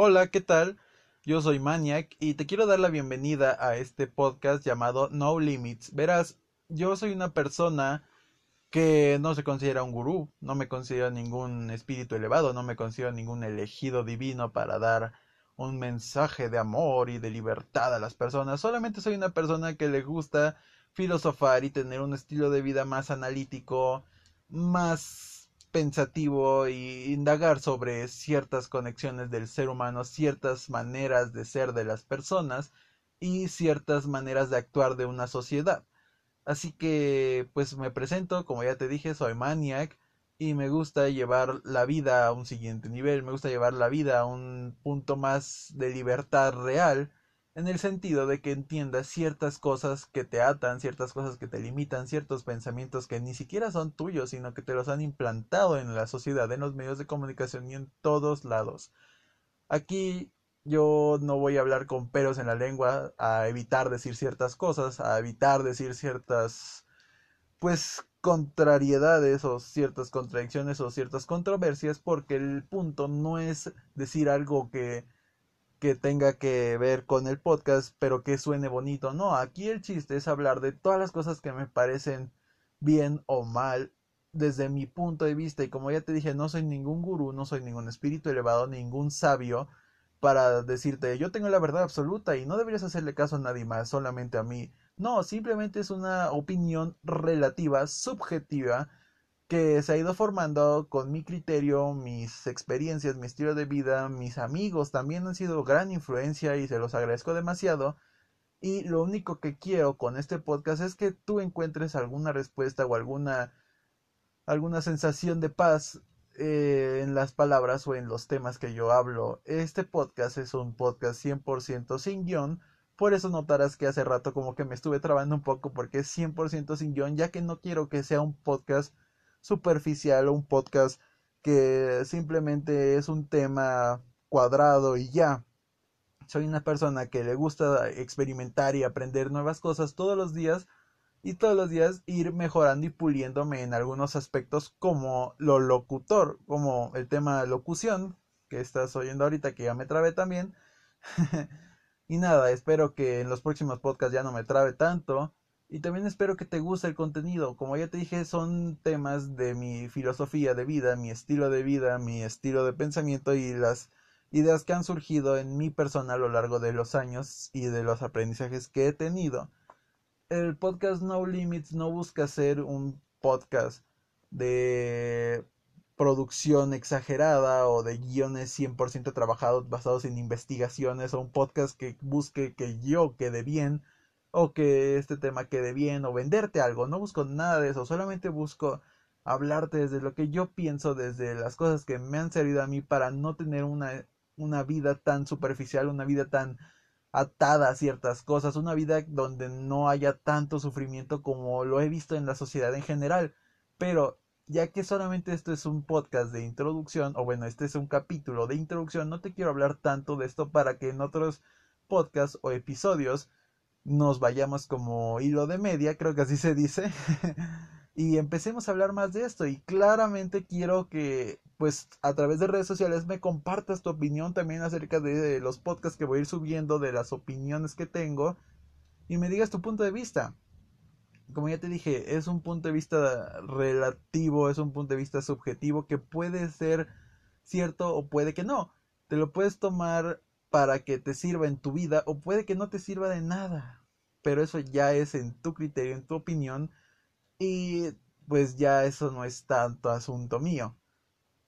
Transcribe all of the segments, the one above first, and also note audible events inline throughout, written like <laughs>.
Hola, ¿qué tal? Yo soy Maniac y te quiero dar la bienvenida a este podcast llamado No Limits. Verás, yo soy una persona que no se considera un gurú, no me considero ningún espíritu elevado, no me considero ningún elegido divino para dar un mensaje de amor y de libertad a las personas. Solamente soy una persona que le gusta filosofar y tener un estilo de vida más analítico, más pensativo y indagar sobre ciertas conexiones del ser humano, ciertas maneras de ser de las personas y ciertas maneras de actuar de una sociedad. Así que pues me presento, como ya te dije, soy Maniac y me gusta llevar la vida a un siguiente nivel, me gusta llevar la vida a un punto más de libertad real en el sentido de que entiendas ciertas cosas que te atan, ciertas cosas que te limitan, ciertos pensamientos que ni siquiera son tuyos, sino que te los han implantado en la sociedad, en los medios de comunicación y en todos lados. Aquí yo no voy a hablar con peros en la lengua, a evitar decir ciertas cosas, a evitar decir ciertas, pues, contrariedades o ciertas contradicciones o ciertas controversias, porque el punto no es decir algo que que tenga que ver con el podcast, pero que suene bonito. No, aquí el chiste es hablar de todas las cosas que me parecen bien o mal desde mi punto de vista. Y como ya te dije, no soy ningún gurú, no soy ningún espíritu elevado, ningún sabio para decirte yo tengo la verdad absoluta y no deberías hacerle caso a nadie más, solamente a mí. No, simplemente es una opinión relativa, subjetiva, que se ha ido formando con mi criterio, mis experiencias, mi estilo de vida, mis amigos también han sido gran influencia y se los agradezco demasiado. Y lo único que quiero con este podcast es que tú encuentres alguna respuesta o alguna alguna sensación de paz eh, en las palabras o en los temas que yo hablo. Este podcast es un podcast 100% sin guion. Por eso notarás que hace rato como que me estuve trabando un poco porque es 100% sin guion, ya que no quiero que sea un podcast superficial o un podcast que simplemente es un tema cuadrado y ya. Soy una persona que le gusta experimentar y aprender nuevas cosas todos los días y todos los días ir mejorando y puliéndome en algunos aspectos como lo locutor, como el tema de locución que estás oyendo ahorita que ya me trabe también. <laughs> y nada, espero que en los próximos podcasts ya no me trabe tanto y también espero que te guste el contenido. Como ya te dije, son temas de mi filosofía de vida, mi estilo de vida, mi estilo de pensamiento y las ideas que han surgido en mi persona a lo largo de los años y de los aprendizajes que he tenido. El podcast No Limits no busca ser un podcast de producción exagerada o de guiones 100% trabajados basados en investigaciones o un podcast que busque que yo quede bien o que este tema quede bien o venderte algo. No busco nada de eso, solamente busco hablarte desde lo que yo pienso, desde las cosas que me han servido a mí para no tener una, una vida tan superficial, una vida tan atada a ciertas cosas, una vida donde no haya tanto sufrimiento como lo he visto en la sociedad en general. Pero ya que solamente esto es un podcast de introducción, o bueno, este es un capítulo de introducción, no te quiero hablar tanto de esto para que en otros podcasts o episodios nos vayamos como hilo de media, creo que así se dice, <laughs> y empecemos a hablar más de esto. Y claramente quiero que, pues, a través de redes sociales me compartas tu opinión también acerca de los podcasts que voy a ir subiendo, de las opiniones que tengo, y me digas tu punto de vista. Como ya te dije, es un punto de vista relativo, es un punto de vista subjetivo que puede ser cierto o puede que no. Te lo puedes tomar para que te sirva en tu vida o puede que no te sirva de nada. Pero eso ya es en tu criterio, en tu opinión y pues ya eso no es tanto asunto mío.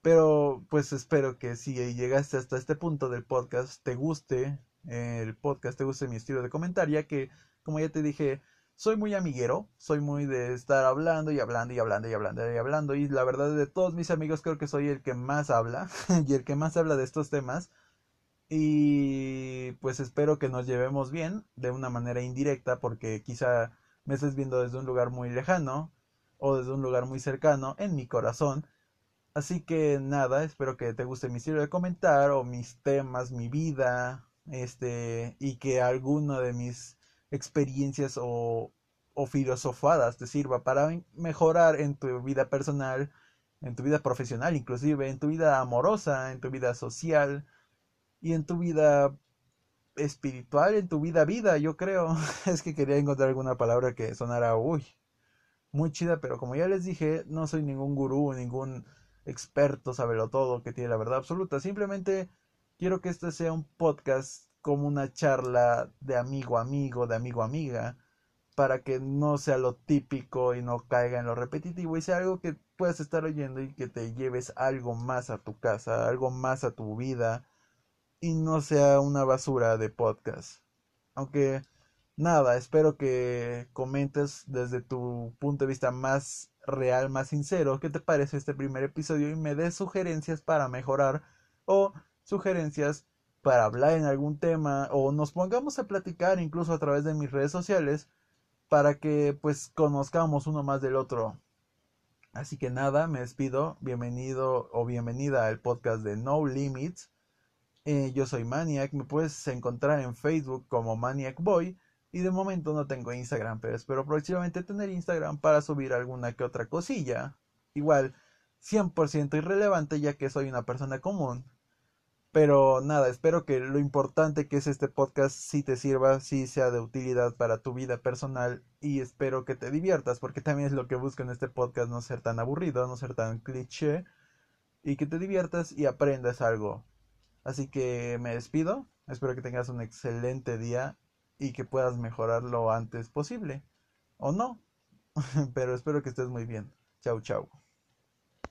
Pero pues espero que si llegaste hasta este punto del podcast te guste el podcast, te guste mi estilo de comentario, que como ya te dije, soy muy amiguero, soy muy de estar hablando y hablando y hablando y hablando y hablando y la verdad de todos mis amigos creo que soy el que más habla <laughs> y el que más habla de estos temas y pues espero que nos llevemos bien de una manera indirecta porque quizá me estés viendo desde un lugar muy lejano o desde un lugar muy cercano en mi corazón. Así que nada, espero que te guste mi estilo de comentar o mis temas, mi vida, este, y que alguna de mis experiencias o, o filosofadas te sirva para mejorar en tu vida personal, en tu vida profesional, inclusive en tu vida amorosa, en tu vida social, y en tu vida espiritual, en tu vida vida, yo creo. <laughs> es que quería encontrar alguna palabra que sonara, uy, muy chida, pero como ya les dije, no soy ningún gurú, ningún experto, sabelo todo, que tiene la verdad absoluta. Simplemente quiero que este sea un podcast como una charla de amigo a amigo, de amigo a amiga, para que no sea lo típico y no caiga en lo repetitivo y sea algo que puedas estar oyendo y que te lleves algo más a tu casa, algo más a tu vida y no sea una basura de podcast. Aunque nada, espero que comentes desde tu punto de vista más real, más sincero, qué te parece este primer episodio y me des sugerencias para mejorar o sugerencias para hablar en algún tema o nos pongamos a platicar incluso a través de mis redes sociales para que pues conozcamos uno más del otro. Así que nada, me despido. Bienvenido o bienvenida al podcast de No Limits. Eh, yo soy Maniac, me puedes encontrar en Facebook como Maniac Boy y de momento no tengo Instagram, pero espero próximamente tener Instagram para subir alguna que otra cosilla. Igual, 100% irrelevante ya que soy una persona común. Pero nada, espero que lo importante que es este podcast sí te sirva, sí sea de utilidad para tu vida personal y espero que te diviertas porque también es lo que busco en este podcast, no ser tan aburrido, no ser tan cliché y que te diviertas y aprendas algo. Así que me despido, espero que tengas un excelente día y que puedas mejorar lo antes posible. O no, <laughs> pero espero que estés muy bien. Chau, chau.